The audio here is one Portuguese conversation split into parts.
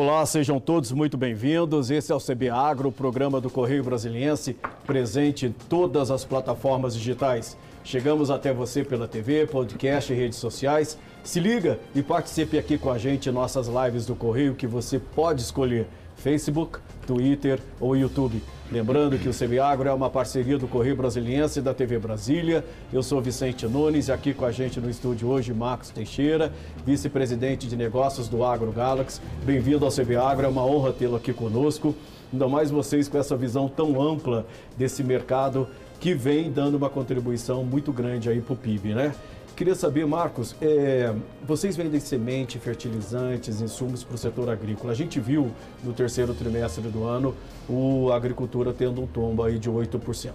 Olá, sejam todos muito bem-vindos. Esse é o CB Agro, programa do Correio Brasiliense, presente em todas as plataformas digitais. Chegamos até você pela TV, podcast e redes sociais. Se liga e participe aqui com a gente em nossas lives do Correio que você pode escolher Facebook, Twitter ou YouTube. Lembrando que o Semiagro é uma parceria do Correio Brasiliense e da TV Brasília. Eu sou Vicente Nunes e aqui com a gente no estúdio hoje Marcos Teixeira, vice-presidente de negócios do Agro Galaxy. Bem-vindo ao Semiagro, é uma honra tê-lo aqui conosco. Ainda mais vocês com essa visão tão ampla desse mercado que vem dando uma contribuição muito grande aí para o PIB, né? Queria saber, Marcos, é, vocês vendem semente, fertilizantes, insumos para o setor agrícola. A gente viu no terceiro trimestre do ano o, a agricultura tendo um tombo aí de 8%.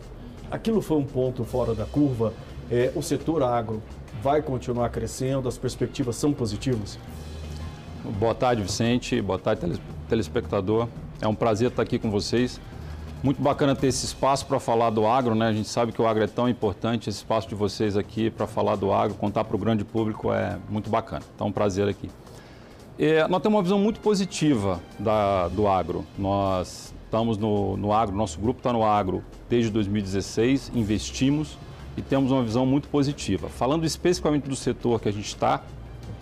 Aquilo foi um ponto fora da curva. É, o setor agro vai continuar crescendo, as perspectivas são positivas? Boa tarde, Vicente. Boa tarde, telespectador. É um prazer estar aqui com vocês. Muito bacana ter esse espaço para falar do agro, né? A gente sabe que o agro é tão importante, esse espaço de vocês aqui para falar do agro, contar para o grande público é muito bacana. Então, é um prazer aqui. É, nós temos uma visão muito positiva da, do agro. Nós estamos no, no agro, nosso grupo está no agro desde 2016, investimos e temos uma visão muito positiva. Falando especificamente do setor que a gente está,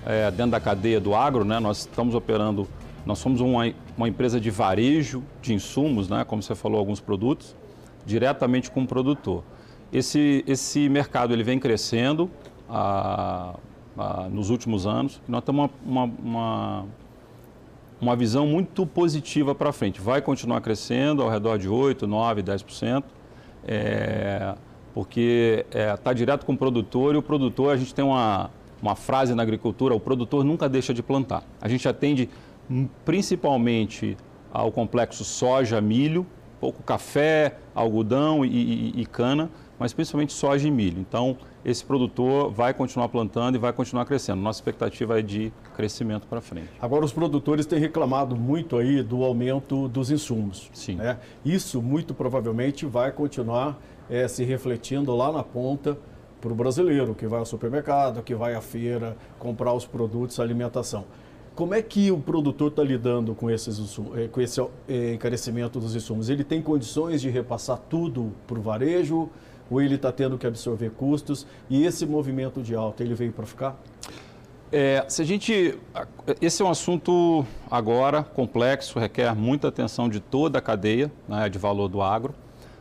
é, dentro da cadeia do agro, né? Nós estamos operando nós somos uma, uma empresa de varejo de insumos, né, como você falou, alguns produtos, diretamente com o produtor. Esse, esse mercado ele vem crescendo ah, ah, nos últimos anos nós temos uma, uma, uma, uma visão muito positiva para frente. Vai continuar crescendo ao redor de 8, 9, 10%, é, porque está é, tá direto com o produtor e o produtor, a gente tem uma, uma frase na agricultura, o produtor nunca deixa de plantar. A gente atende principalmente ao complexo soja, milho, pouco café, algodão e, e, e, cana, mas principalmente soja e milho. Então, esse produtor vai continuar plantando e vai continuar crescendo. Nossa expectativa é de crescimento para frente. Agora, os produtores têm reclamado muito aí do aumento dos insumos. Sim. Né? Isso, muito provavelmente, vai continuar é, se refletindo lá na ponta para o brasileiro, que vai ao supermercado, que vai à feira comprar os produtos, alimentação. Como é que o produtor está lidando com, esses, eh, com esse eh, encarecimento dos insumos? Ele tem condições de repassar tudo para o varejo ou ele está tendo que absorver custos? E esse movimento de alta, ele veio para ficar? É, se a gente, esse é um assunto agora complexo, requer muita atenção de toda a cadeia né, de valor do agro.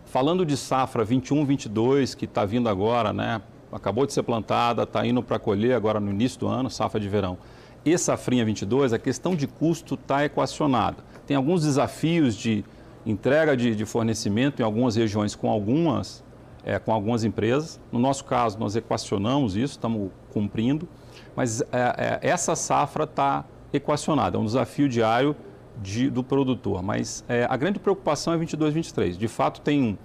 Falando de safra 21-22, que está vindo agora, né, acabou de ser plantada, está indo para colher agora no início do ano, safra de verão e safrinha 22, a questão de custo está equacionada. Tem alguns desafios de entrega de, de, fornecimento em algumas regiões com algumas, é, com algumas empresas. No nosso caso, nós equacionamos isso, estamos cumprindo, mas é, é, essa safra está equacionada, é um desafio diário de, do produtor. Mas é, a grande preocupação é 22, 23. De fato, tem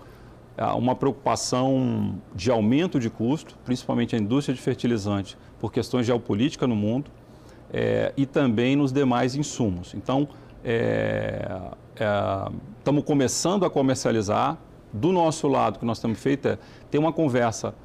é, uma preocupação de aumento de custo, principalmente a indústria de fertilizante, por questões geopolíticas no mundo é, e também nos demais insumos. Então, estamos é, começando a comercializar. Do nosso lado, o que nós temos feito é ter uma conversa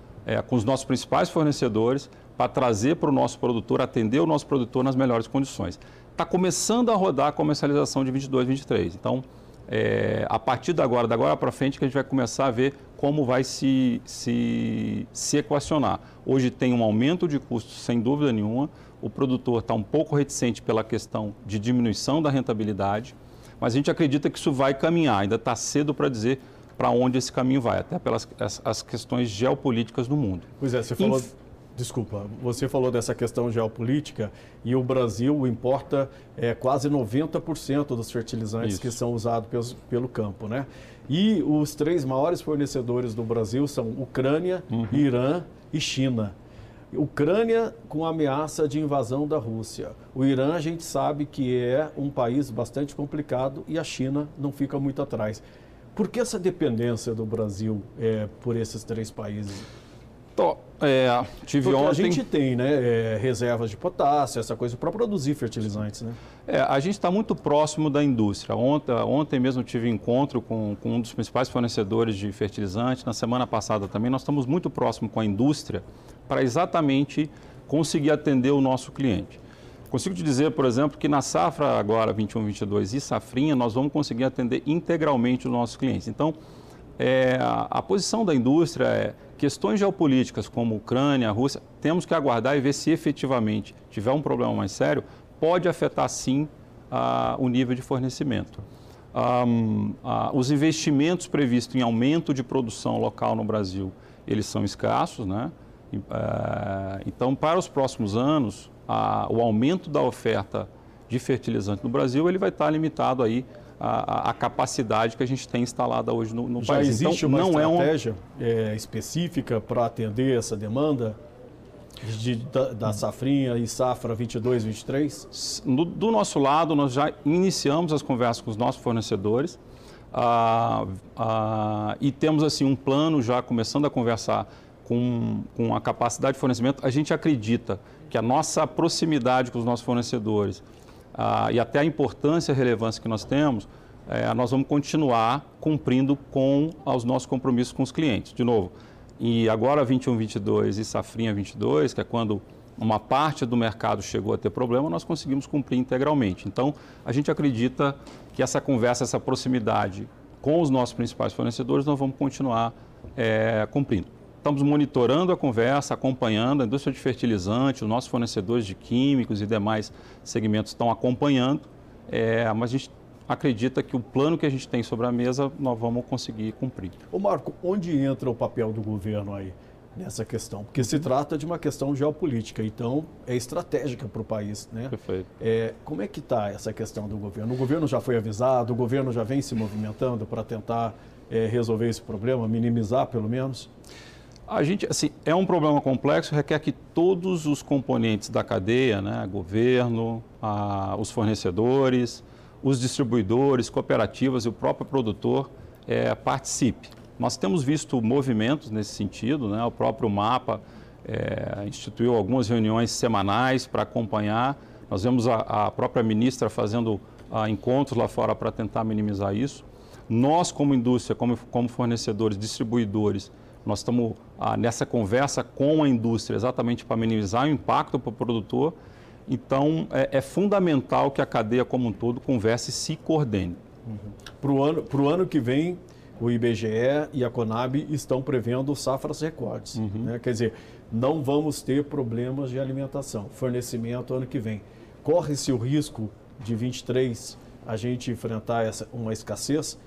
com os nossos principais fornecedores para trazer para o nosso produtor, atender o nosso produtor nas melhores condições. Está começando a rodar a comercialização de 22, 23. Então, é, a partir de agora, da agora para frente, que a gente vai começar a ver como vai se, se, se equacionar. Hoje tem um aumento de custos, sem dúvida nenhuma o produtor está um pouco reticente pela questão de diminuição da rentabilidade, mas a gente acredita que isso vai caminhar, ainda está cedo para dizer para onde esse caminho vai, até pelas as, as, questões geopolíticas do mundo. Pois é, você falou. Inf... Desculpa, você falou dessa questão geopolítica e o Brasil importa é, quase 90% dos fertilizantes Isso. que são usados pelos, pelo campo, né? E os três maiores fornecedores do Brasil são Ucrânia, uhum. Irã e China. Ucrânia com ameaça de invasão da Rússia. O Irã a gente sabe que é um país bastante complicado e a China não fica muito atrás. Por que essa dependência do Brasil é, por esses três países? É, tive Porque ontem... a gente tem né, é, reservas de potássio, essa coisa, para produzir fertilizantes. Né? É, a gente está muito próximo da indústria. Ontem, ontem mesmo tive encontro com, com um dos principais fornecedores de fertilizantes. Na semana passada também, nós estamos muito próximo com a indústria para exatamente conseguir atender o nosso cliente. Consigo te dizer, por exemplo, que na safra agora 21, 22 e safrinha, nós vamos conseguir atender integralmente os nossos clientes. Então, é, a, posição da indústria é questões geopolíticas como Ucrânia, Rússia, temos que aguardar e ver se efetivamente tiver um problema mais sério, pode afetar sim a, o nível de fornecimento. Um, a, os investimentos previstos em aumento de produção local no Brasil, eles são escassos, né? É, então, para os próximos anos, o aumento da oferta de fertilizante no Brasil, ele vai estar limitado aí a, a, capacidade que a gente tem instalada hoje no, no Já país. existe então, uma não estratégia é um... é, específica para atender essa demanda? De, da, da, safrinha e safra 22, 23? No, do nosso lado, nós já iniciamos as conversas com os nossos fornecedores ah, ah, e temos assim um plano já começando a conversar com, com a capacidade de fornecimento. A gente acredita que a nossa proximidade com os nossos fornecedores ah, e até a importância e a relevância que nós temos, é, nós vamos continuar cumprindo com os nossos compromissos com os clientes. De novo, e agora 21, 22 e safrinha 22, que é quando uma parte do mercado chegou a ter problema, nós conseguimos cumprir integralmente. Então, a gente acredita que essa conversa, essa proximidade com os nossos principais fornecedores, nós vamos continuar é, cumprindo. Estamos monitorando a conversa, acompanhando a indústria de fertilizante, os nossos fornecedores de químicos e demais segmentos estão acompanhando, é, mas a gente acredita que o plano que a gente tem sobre a mesa nós vamos conseguir cumprir. Ô Marco, onde entra o papel do governo aí nessa questão? Porque se trata de uma questão geopolítica, então é estratégica para o país, né? Perfeito. É, como é que está essa questão do governo? O governo já foi avisado, o governo já vem se movimentando para tentar é, resolver esse problema, minimizar pelo menos? A gente, assim, é um problema complexo, requer que todos os componentes da cadeia, né, governo, a, os fornecedores, os distribuidores, cooperativas e o próprio produtor é, participe. Nós temos visto movimentos nesse sentido, né, o próprio MAPA é, instituiu algumas reuniões semanais para acompanhar. Nós vemos a, a própria ministra fazendo a, encontros lá fora para tentar minimizar isso. Nós, como indústria, como, como fornecedores, distribuidores, nós estamos ah, nessa conversa com a indústria exatamente para minimizar o impacto para o produtor. Então, é, é, fundamental que a cadeia como um todo converse e se coordene. Uhum. Para o ano, pro ano que vem, o IBGE e a Conab estão prevendo safras recordes. Uhum. Né? Quer dizer, não vamos ter problemas de alimentação, fornecimento ano que vem. Corre-se o risco de 23 a gente enfrentar essa, uma escassez?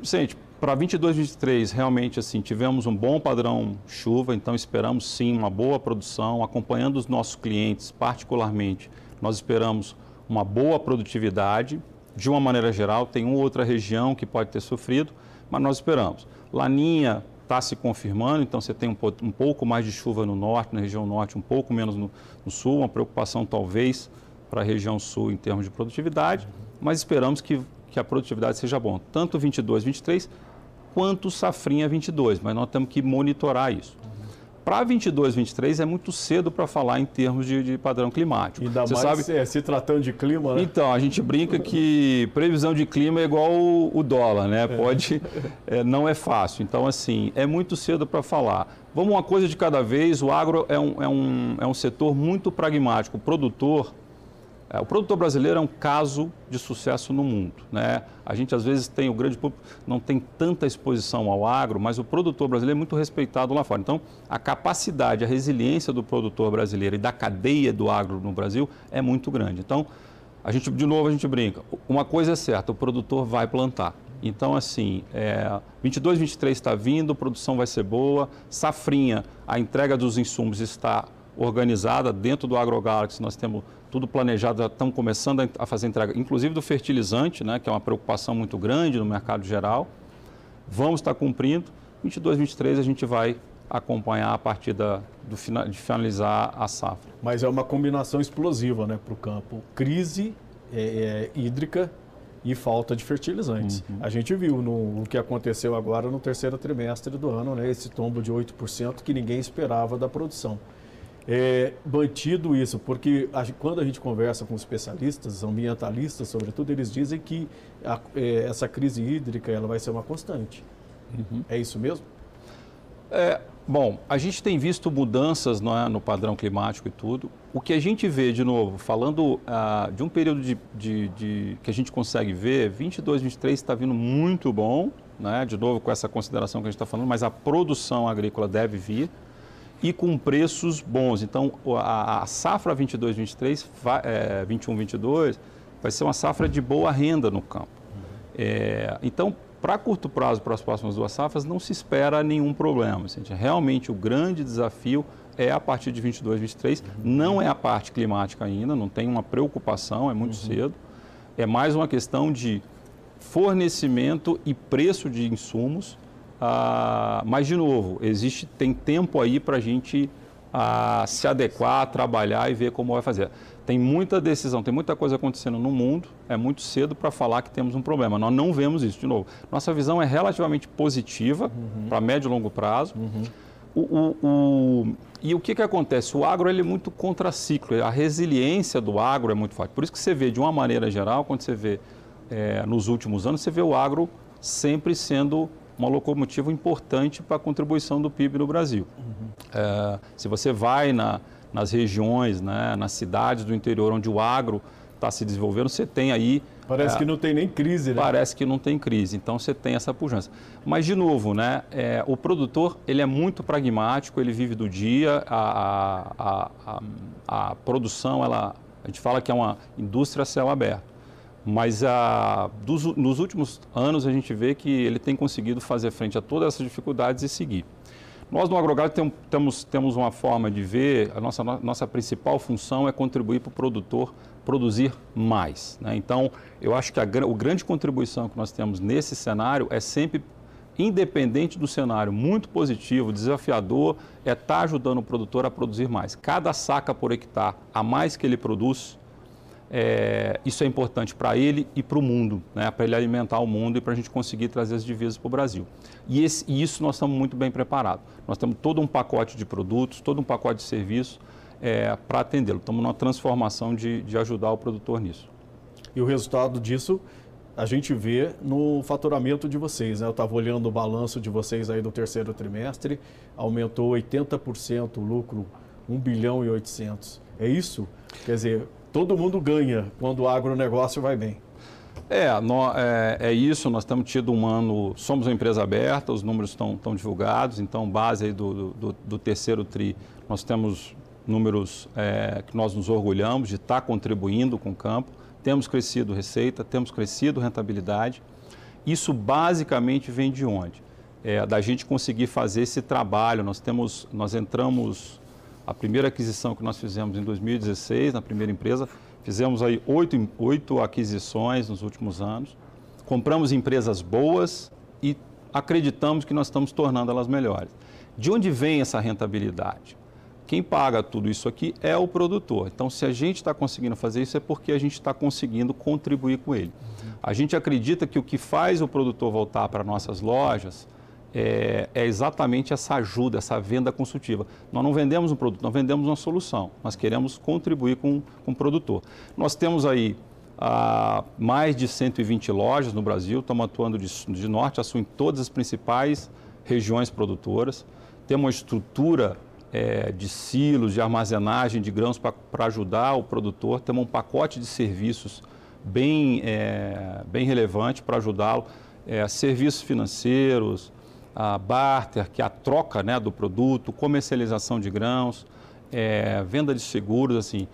Vicente, para 22, 23, realmente assim, tivemos um bom padrão chuva, então esperamos sim uma boa produção, acompanhando os nossos clientes, particularmente, nós esperamos uma boa produtividade. De uma maneira geral, tem uma outra região que pode ter sofrido, mas nós esperamos. Laninha está se confirmando, então você tem um, um, pouco mais de chuva no norte, na região norte, um pouco menos no, no sul, uma preocupação talvez para a região sul em termos de produtividade, mas esperamos que, que a produtividade seja bom, tanto 22, 23 quanto safrinha 22, mas nós temos que monitorar isso. Para 22, 23 é muito cedo para falar em termos de, de padrão climático. Ainda Você mais sabe... se tratando de clima, né? Então, a gente brinca que previsão de clima é igual o, o dólar, né? É. Pode, é, não é fácil. Então, assim, é muito cedo para falar. Vamos uma coisa de cada vez, o agro é um, é um, é um setor muito pragmático. O produtor, é, o produtor brasileiro é um caso de sucesso no mundo. Né? A gente, às vezes, tem o grande público, não tem tanta exposição ao agro, mas o produtor brasileiro é muito respeitado lá fora. Então, a capacidade, a resiliência do produtor brasileiro e da cadeia do agro no Brasil é muito grande. Então, a gente, de novo, a gente brinca. Uma coisa é certa, o produtor vai plantar. Então, assim, é, 22, 23 está vindo, produção vai ser boa, safrinha, a entrega dos insumos está organizada dentro do AgroGalaxy, nós temos tudo planejado, já estamos começando a fazer entrega, inclusive do fertilizante, né, que é uma preocupação muito grande no mercado geral. Vamos estar cumprindo. 22, 23 a gente vai acompanhar a partir da, do, de finalizar a safra. Mas é uma combinação explosiva né, para o campo. Crise é, é, hídrica e falta de fertilizantes. Uhum. A gente viu no, no, que aconteceu agora no terceiro trimestre do ano, né, esse tombo de 8% que ninguém esperava da produção é, mantido isso, porque a, quando a gente conversa com especialistas, ambientalistas, sobretudo, eles dizem que a, é, essa crise hídrica ela vai ser uma constante. Uhum. É isso mesmo? É, Bom, a gente tem visto mudanças é, no padrão climático e tudo. O que a gente vê, de novo, falando uh, de um período de, de, de, que a gente consegue ver, 22, 23 está vindo muito bom, né? de novo com essa consideração que a gente está falando, mas a produção agrícola deve vir e com preços bons. Então, a, a safra 22, 23, é, 21, 22 vai ser uma safra de boa renda no campo. É, então, para curto prazo, para as próximas duas safras, não se espera nenhum problema. Realmente, o grande desafio é a partir de 22, 23. Não é a parte climática ainda, não tem uma preocupação, é muito uhum. cedo. É mais uma questão de fornecimento e preço de insumos. Ah, mas, de novo, existe, tem tempo aí para a gente ah, se adequar, trabalhar e ver como vai fazer. Tem muita decisão, tem muita coisa acontecendo no mundo, é muito cedo para falar que temos um problema. Nós não vemos isso, de novo. Nossa visão é relativamente positiva uhum. para médio e longo prazo. Uhum. O, o, o, e o que, que acontece? O agro ele é muito contraciclo, a resiliência do agro é muito forte. Por isso que você vê, de uma maneira geral, quando você vê é, nos últimos anos, você vê o agro sempre sendo uma locomotiva importante para a contribuição do PIB no Brasil. Uhum. É, se você vai na, nas regiões, né, nas cidades do interior onde o agro está se desenvolvendo, você tem aí. Parece é, que não tem nem crise, né? Parece que não tem crise, então você tem essa pujança. Mas, de novo, né, é, o produtor ele é muito pragmático, ele vive do dia, a, a, a, a produção, ela, a gente fala que é uma indústria a céu aberto. Mas a, dos, nos últimos anos a gente vê que ele tem conseguido fazer frente a todas essas dificuldades e seguir. Nós no AgroGado tem, temos, temos uma forma de ver, a nossa, nossa principal função é contribuir para o produtor produzir mais. Né? Então, eu acho que a, a grande contribuição que nós temos nesse cenário é sempre, independente do cenário muito positivo, desafiador, é estar tá ajudando o produtor a produzir mais. Cada saca por hectare a mais que ele produz, é, isso é importante para ele e para o mundo, né? para ele alimentar o mundo e para a gente conseguir trazer as divisas para o Brasil. E, esse, e, isso nós estamos muito bem preparados. Nós temos todo um pacote de produtos, todo um pacote de serviços é, para atendê-lo. Estamos numa transformação de, de ajudar o produtor nisso. E o resultado disso a gente vê no faturamento de vocês. Né? Eu estava olhando o balanço de vocês aí do terceiro trimestre, aumentou 80% o lucro, 1 bilhão e 800. É isso? Quer dizer, todo mundo ganha quando o agronegócio vai bem. É, é, é, isso, nós temos tido um ano, somos uma empresa aberta, os números estão, estão divulgados, então base do, do, do, terceiro TRI, nós temos números é, que nós nos orgulhamos de estar contribuindo com o campo, temos crescido receita, temos crescido rentabilidade, isso basicamente vem de onde? É, da gente conseguir fazer esse trabalho, nós temos, nós entramos a primeira aquisição que nós fizemos em 2016, na primeira empresa, fizemos aí oito, oito aquisições nos últimos anos. Compramos empresas boas e acreditamos que nós estamos tornando elas melhores. De onde vem essa rentabilidade? Quem paga tudo isso aqui é o produtor. Então, se a gente está conseguindo fazer isso, é porque a gente está conseguindo contribuir com ele. A gente acredita que o que faz o produtor voltar para nossas lojas é, é, exatamente essa ajuda, essa venda consultiva. Nós não vendemos um produto, nós vendemos uma solução. Nós queremos contribuir com, com o produtor. Nós temos aí ah, mais de 120 lojas no Brasil, estamos atuando de, de norte a sul em todas as principais regiões produtoras. Temos uma estrutura é, de silos, de armazenagem de grãos para ajudar o produtor. Temos um pacote de serviços bem, é, bem relevante para ajudá-lo. É, serviços financeiros, a barter, que é a troca né, do produto, comercialização de grãos, é, venda de seguros, assim.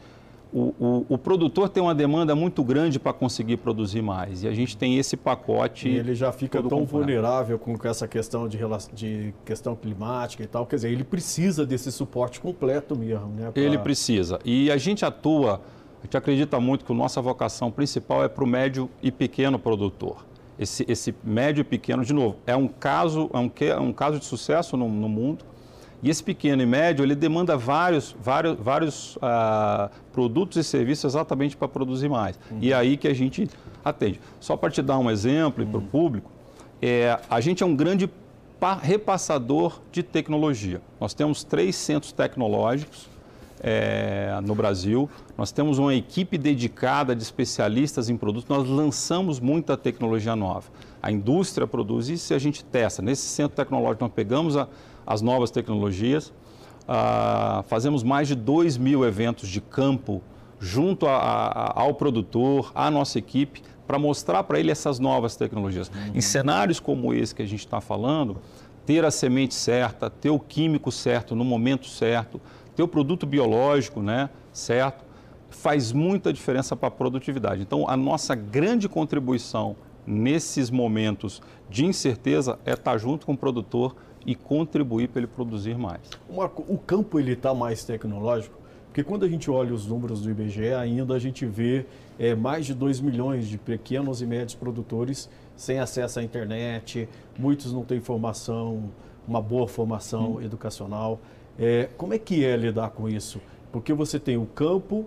O, o, o, produtor tem uma demanda muito grande para conseguir produzir mais e a gente tem esse pacote. E ele já fica tão vulnerável com essa questão de, de, questão climática e tal, quer dizer, ele precisa desse suporte completo mesmo, né? Pra... Ele precisa. E a gente atua, a gente acredita muito que a nossa vocação principal é para o médio e pequeno produtor esse, esse médio e pequeno, de novo, é um caso, é um, é um caso de sucesso no, no mundo. E esse pequeno e médio, ele demanda vários, vários, vários ah, produtos e serviços exatamente para produzir mais. Uhum. E é aí que a gente atende. Só para te dar um exemplo uhum. para o público, é, a gente é um grande repassador de tecnologia. Nós temos três centros tecnológicos é, no Brasil. Nós temos uma equipe dedicada de especialistas em produtos. Nós lançamos muita tecnologia nova. A indústria produz isso e a gente testa. Nesse centro tecnológico, nós pegamos a, as novas tecnologias. Ah, fazemos mais de 2 mil eventos de campo junto a, a, ao produtor, à nossa equipe, para mostrar para ele essas novas tecnologias. Uhum. Em cenários como esse que a gente está falando, ter a semente certa, ter o químico certo no momento certo, ter o produto biológico né, certo, faz muita diferença para a produtividade. Então, a nossa grande contribuição nesses momentos de incerteza é estar junto com o produtor e contribuir para ele produzir mais. Marco, o campo ele está mais tecnológico? Porque quando a gente olha os números do IBGE, ainda a gente vê é, mais de 2 milhões de pequenos e médios produtores sem acesso à internet, muitos não têm formação, uma boa formação hum. educacional. É, como é que é lidar com isso? Porque você tem o campo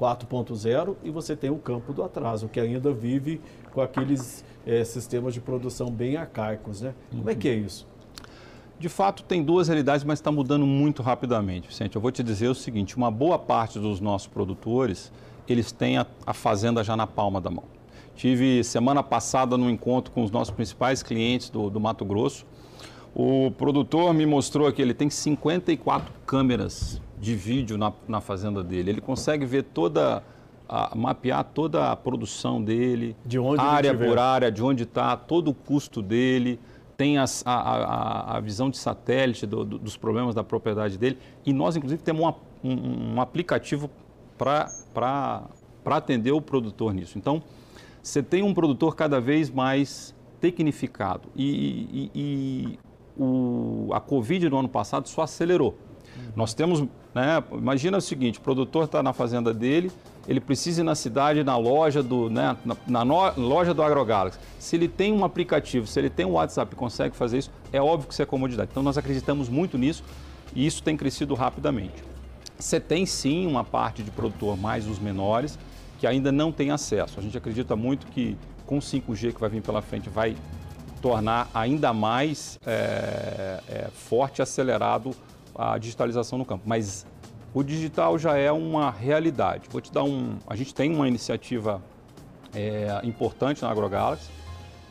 4.0 e você tem o campo do atraso, que ainda vive com aqueles é, sistemas de produção bem arcaicos. Né? Como é que é isso? De fato, tem duas realidades, mas está mudando muito rapidamente, Vicente. Eu vou te dizer o seguinte, uma boa parte dos nossos produtores, eles têm a, a fazenda já na palma da mão. Tive semana passada no encontro com os nossos principais clientes do, do Mato Grosso. O produtor me mostrou que ele tem 54 câmeras de vídeo na, na fazenda dele. Ele consegue ver toda, a, mapear toda a produção dele, de área por área, de onde está, todo o custo dele tem as, a, a, a, visão de satélite do, do, dos problemas da propriedade dele. E nós, inclusive, temos uma, um, um, aplicativo para atender o produtor nisso. Então, você tem um produtor cada vez mais tecnificado. E, e, e o, a Covid no ano passado só acelerou. Uhum. Nós temos, né, imagina o seguinte, o produtor está na fazenda dele, ele precisa ir na cidade, na loja do, né, na, na no, loja do AgroGalaxy. Se ele tem um aplicativo, se ele tem um WhatsApp e consegue fazer isso, é óbvio que isso é comodidade. Então nós acreditamos muito nisso e isso tem crescido rapidamente. Você tem sim uma parte de produtor mais os menores que ainda não tem acesso. A gente acredita muito que com 5G que vai vir pela frente vai tornar ainda mais é, é, forte e acelerado a digitalização no campo. Mas o digital já é uma realidade. Vou te dar um. A gente tem uma iniciativa é, importante na AgroGalaxy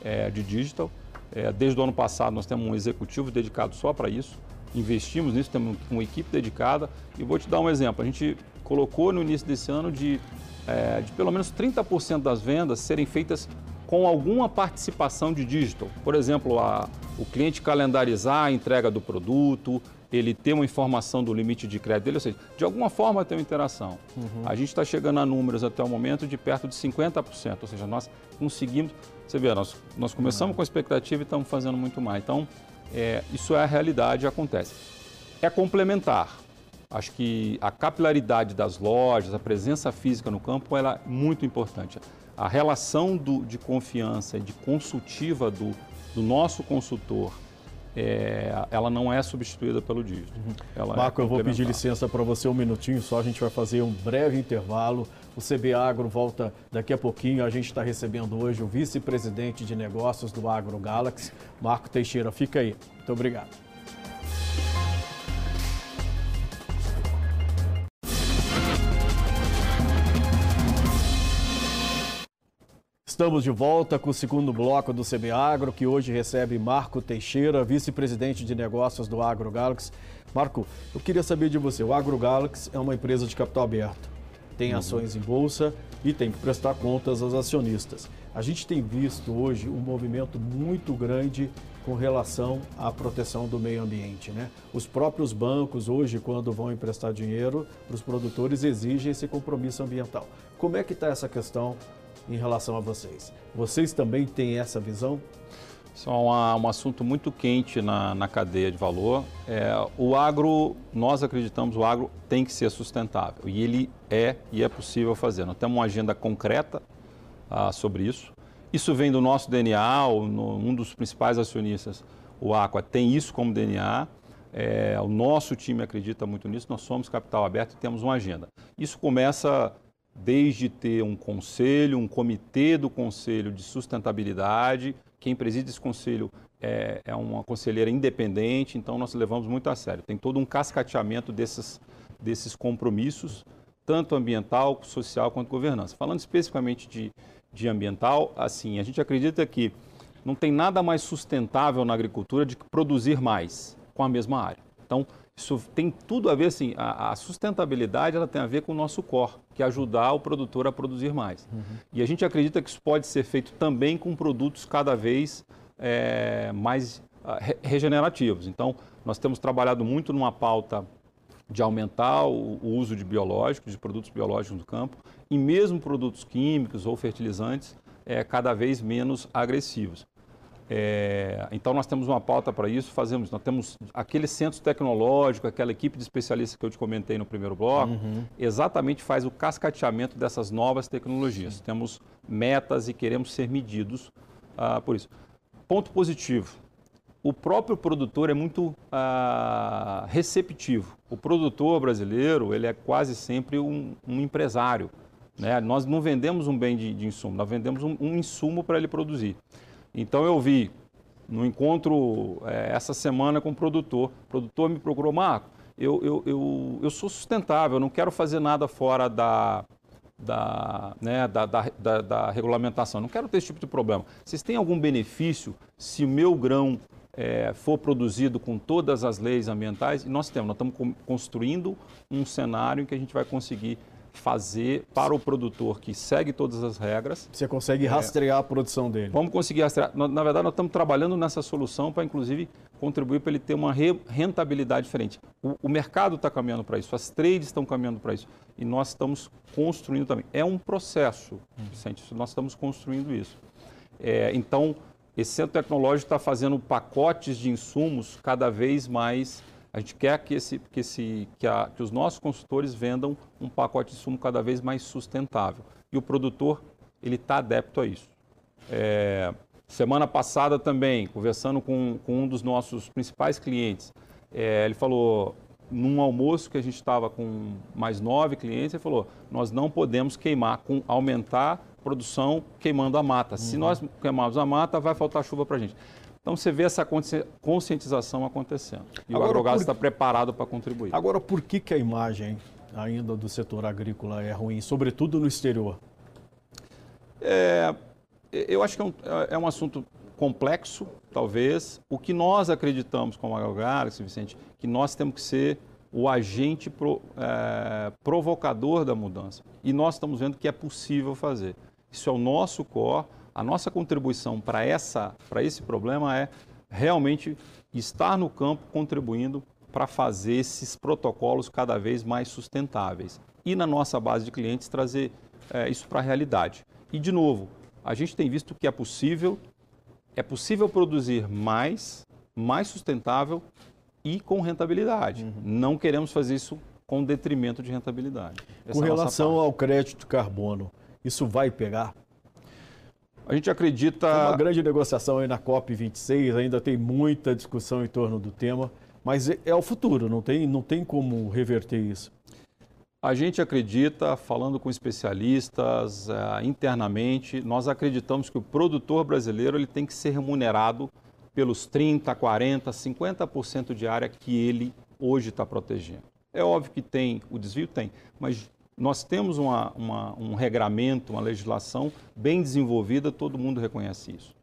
é, de digital. É, desde o ano passado nós temos um executivo dedicado só para isso. Investimos nisso, temos uma equipe dedicada. E vou te dar um exemplo. A gente colocou no início desse ano de, é, de pelo menos 30% das vendas serem feitas com alguma participação de digital. Por exemplo, a, o cliente calendarizar a entrega do produto, ele ter uma informação do limite de crédito dele, ou seja, de alguma forma tem uma interação. Uhum. A gente está chegando a números até o momento de perto de 50%, ou seja, nós conseguimos, você vê, nós, nós começamos uhum. com a expectativa e estamos fazendo muito mais. Então, é, isso é a realidade, acontece. É complementar. Acho que a capilaridade das lojas, a presença física no campo, ela é muito importante. A relação do, de confiança e de consultiva do, do nosso consultor é, ela não é substituída pelo dígito. Uhum. Marco, é eu vou pedir licença para você um minutinho só, a gente vai fazer um breve intervalo. O CB Agro volta daqui a pouquinho. A gente está recebendo hoje o vice-presidente de negócios do Agro Galaxy, Marco Teixeira. Fica aí. Muito obrigado. Estamos de volta com o segundo bloco do CB Agro, que hoje recebe Marco Teixeira, vice-presidente de negócios do Agro Galaxy. Marco, eu queria saber de você. O Agro Galaxy é uma empresa de capital aberto, tem uhum. ações em bolsa e tem que prestar contas aos acionistas. A gente tem visto hoje um movimento muito grande com relação à proteção do meio ambiente. Né? Os próprios bancos, hoje, quando vão emprestar dinheiro para os produtores, exigem esse compromisso ambiental. Como é que está essa questão em relação a vocês. Vocês também têm essa visão? Isso é um assunto muito quente na, na cadeia de valor. É, o agro, nós acreditamos, o agro tem que ser sustentável e ele é e é possível fazer. Nós temos uma agenda concreta ah, sobre isso. Isso vem do nosso DNA, no, um dos principais acionistas, o Aqua, tem isso como DNA. É, o nosso time acredita muito nisso, nós somos capital aberto e temos uma agenda. Isso começa desde ter um conselho, um comitê do conselho de sustentabilidade. Quem preside esse conselho é, é, uma conselheira independente, então nós levamos muito a sério. Tem todo um cascateamento desses, desses compromissos, tanto ambiental, social quanto governança. Falando especificamente de, de ambiental, assim, a gente acredita que não tem nada mais sustentável na agricultura de que produzir mais, com a mesma área. Então, isso tem tudo a ver, assim, a, a, sustentabilidade ela tem a ver com o nosso core, que é ajudar o produtor a produzir mais. Uhum. E a gente acredita que isso pode ser feito também com produtos cada vez é, mais uh, regenerativos. Então, nós temos trabalhado muito numa pauta de aumentar o, o uso de biológicos, de produtos biológicos no campo, e mesmo produtos químicos ou fertilizantes é, cada vez menos agressivos. É, então nós temos uma pauta para isso, fazemos, nós temos aquele centro tecnológico, aquela equipe de especialistas que eu te comentei no primeiro bloco, uhum. exatamente faz o cascateamento dessas novas tecnologias. Sim. Temos metas e queremos ser medidos uh, por isso. Ponto positivo, o próprio produtor é muito uh, receptivo. O produtor brasileiro ele é quase sempre um, um empresário. Né? Nós não vendemos um bem de, de insumo, nós vendemos um, um insumo para ele produzir. Então eu vi no encontro é, essa semana com o produtor, o produtor me procurou, Marco, eu, eu, eu, eu sou sustentável, eu não quero fazer nada fora da, da, né, da, da, da, da, regulamentação, não quero ter esse tipo de problema. Vocês têm algum benefício se o meu grão é, for produzido com todas as leis ambientais? E nós temos, nós estamos construindo um cenário em que a gente vai conseguir fazer para o produtor que segue todas as regras. Você consegue rastrear é, a produção dele. Vamos conseguir rastrear. Na, na, verdade, nós estamos trabalhando nessa solução para, inclusive, contribuir para ele ter uma rentabilidade diferente. O, o mercado está caminhando para isso, as trades estão caminhando para isso. E nós estamos construindo também. É um processo, Vicente, nós estamos construindo isso. É, então, esse centro tecnológico está fazendo pacotes de insumos cada vez mais a gente quer que, esse, que, esse, que, a, que os nossos consultores vendam um pacote de sumo cada vez mais sustentável. E o produtor, ele está adepto a isso. É, semana passada também, conversando com, com, um dos nossos principais clientes, é, ele falou, num almoço que a gente estava com mais nove clientes, ele falou, nós não podemos queimar, com, aumentar a produção queimando a mata. Uhum. Se nós queimarmos a mata, vai faltar chuva para a gente. Então você vê essa conscientização acontecendo. E Agora, o agrogás por... está preparado para contribuir. Agora, por que, que a imagem ainda do setor agrícola é ruim, sobretudo no exterior? É, eu acho que é um, é um assunto complexo, talvez. O que nós acreditamos como agrogás, Vicente, que nós temos que ser o agente pro, é, provocador da mudança. E nós estamos vendo que é possível fazer. Isso é o nosso core a nossa contribuição para esse problema é realmente estar no campo contribuindo para fazer esses protocolos cada vez mais sustentáveis. E na nossa base de clientes trazer é, isso para a realidade. E, de novo, a gente tem visto que é possível, é possível produzir mais, mais sustentável e com rentabilidade. Uhum. Não queremos fazer isso com detrimento de rentabilidade. Essa com é relação ao crédito carbono, isso vai pegar? A gente acredita. Tem uma grande negociação aí na COP26, ainda tem muita discussão em torno do tema, mas é, é o futuro, não tem, não tem como reverter isso. A gente acredita, falando com especialistas uh, internamente, nós acreditamos que o produtor brasileiro ele tem que ser remunerado pelos 30, 40, 50% de área que ele hoje está protegendo. É óbvio que tem, o desvio tem, mas nós temos uma, uma, um regramento, uma legislação bem desenvolvida, todo mundo reconhece isso.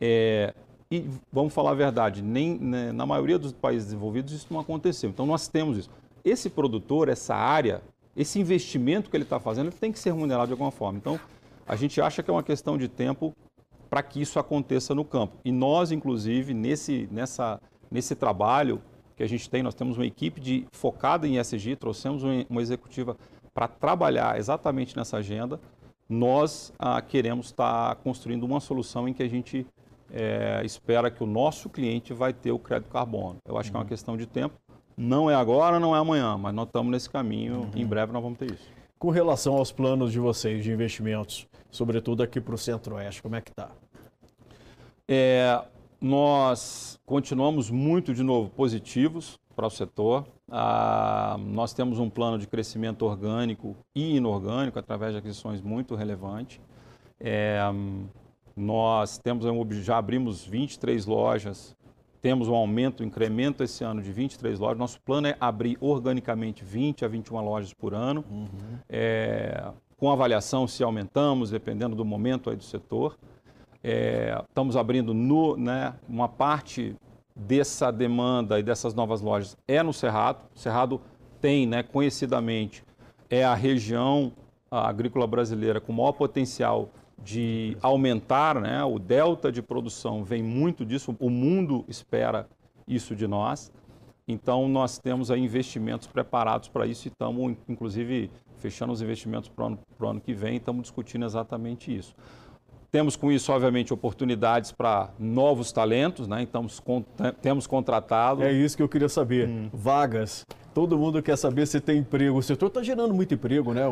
É, e vamos falar a verdade, nem né, na maioria dos países desenvolvidos isso não aconteceu. Então nós temos isso. Esse produtor, essa área, esse investimento que ele está fazendo, ele tem que ser remunerado de alguma forma. Então a gente acha que é uma questão de tempo para que isso aconteça no campo. E nós, inclusive, nesse, nessa, nesse trabalho que a gente tem, nós temos uma equipe de, focada em ESG, trouxemos uma, uma executiva para trabalhar exatamente nessa agenda, nós ah, queremos estar tá construindo uma solução em que a gente é, espera que o nosso cliente vai ter o crédito carbono. Eu acho uhum. que é uma uhum. questão de tempo. Não é agora, não é amanhã, mas nós estamos nesse caminho. Uhum. Em breve nós vamos ter isso. Com relação aos planos de vocês de investimentos, sobretudo aqui para o Centro-Oeste, como é que está? É, nós continuamos muito, de novo, positivos para o setor. Ah, nós temos um plano de crescimento orgânico e inorgânico através de aquisições muito relevante. É, nós temos já abrimos 23 lojas, temos um aumento, um incremento esse ano de 23 lojas. Nosso plano é abrir organicamente 20 a 21 lojas por ano, uhum. é, com avaliação se aumentamos, dependendo do momento aí do setor. É, estamos abrindo no, né, uma parte dessa demanda e dessas novas lojas é no Cerrado. O Cerrado tem, né, conhecidamente, é a região agrícola brasileira com maior potencial de aumentar, né? o delta de produção vem muito disso, o mundo espera isso de nós. Então, nós temos aí investimentos preparados para isso e estamos, inclusive, fechando os investimentos para o ano, ano que vem, estamos discutindo exatamente isso. Temos com isso, obviamente, oportunidades para novos talentos, né? Então, temos contratado. É isso que eu queria saber. Hum. Vagas. Todo mundo quer saber se tem emprego. O setor está gerando muito emprego, né?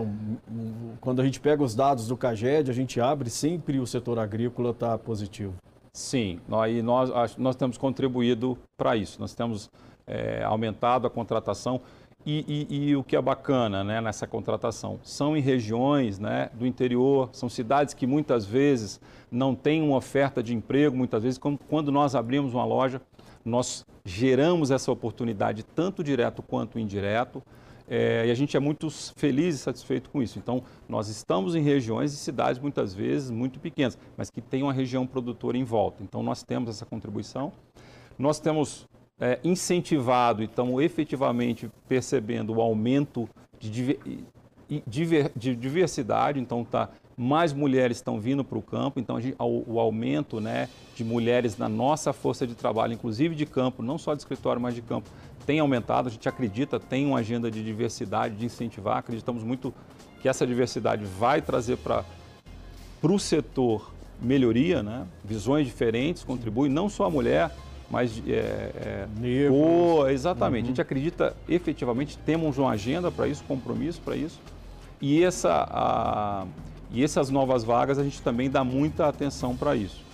Quando a gente pega os dados do CAGED, a gente abre, sempre o setor agrícola está positivo. Sim, nós, nós, nós temos contribuído para isso. Nós temos é, aumentado a contratação. E, e, e, o que é bacana né, nessa contratação? São em regiões né, do interior, são cidades que muitas vezes não têm uma oferta de emprego, muitas vezes, quando nós abrimos uma loja, nós geramos essa oportunidade tanto direto quanto indireto. É, e a gente é muito feliz e satisfeito com isso. Então, nós estamos em regiões e cidades muitas vezes muito pequenas, mas que tem uma região produtora em volta. Então, nós temos essa contribuição. Nós temos é, incentivado e estamos efetivamente percebendo o aumento de, diver, de diversidade, então tá, mais mulheres estão vindo para o campo, então gente, o, o, aumento né, de mulheres na nossa força de trabalho, inclusive de campo, não só de escritório, mas de campo, tem aumentado. A gente acredita, tem uma agenda de diversidade, de incentivar, acreditamos muito que essa diversidade vai trazer para o setor melhoria, né? visões diferentes, contribui não só a mulher, mais é, é, oh, exatamente. Uhum. A gente acredita efetivamente, temos uma agenda para isso, compromisso para isso. E, essa, a, e essas novas vagas a gente também dá muita atenção para isso.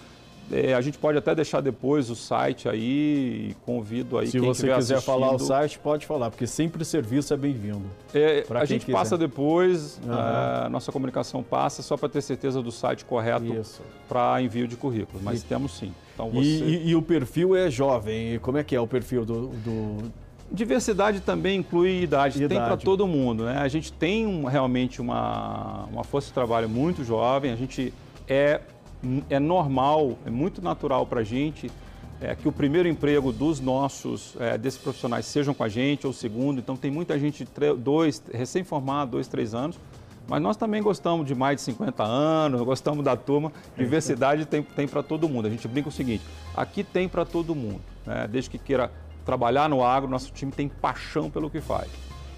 É, a gente pode até deixar depois o site aí e convido aí Se você quiser assistindo. falar o site, pode falar, porque sempre o serviço é bem-vindo. É, a gente quiser. passa depois, uhum. a nossa comunicação passa, só para ter certeza do site correto para envio de currículo, mas e, temos sim. Então você... e, e, e, o perfil é jovem. E como é que é o perfil do, do... Diversidade também inclui idade, idade. tem para todo mundo. Né? A gente tem um, realmente uma, uma força de trabalho muito jovem, a gente é, é normal, é muito natural para a gente é, que o primeiro emprego dos nossos, é, desses profissionais sejam com a gente, ou o segundo. Então tem muita gente, dois, recém-formado, dois, três anos, mas nós também gostamos de mais de 50 anos, gostamos da turma. Diversidade tem, tem para todo mundo. A gente brinca o seguinte: aqui tem para todo mundo. Né? Desde que queira trabalhar no agro, nosso time tem paixão pelo que faz.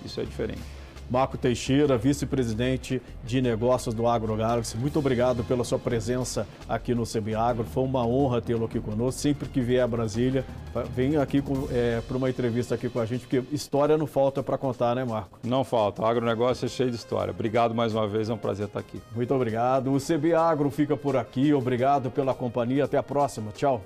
Isso é diferente. Marco Teixeira, vice-presidente de negócios do AgroGalaxy, muito obrigado pela sua presença aqui no CBAgro. Foi uma honra tê-lo aqui conosco. Sempre que vier a Brasília, venha aqui é, para uma entrevista aqui com a gente, porque história não falta para contar, né, Marco? Não falta. O agronegócio é cheio de história. Obrigado mais uma vez, é um prazer estar aqui. Muito obrigado. O CBAgro fica por aqui. Obrigado pela companhia. Até a próxima. Tchau.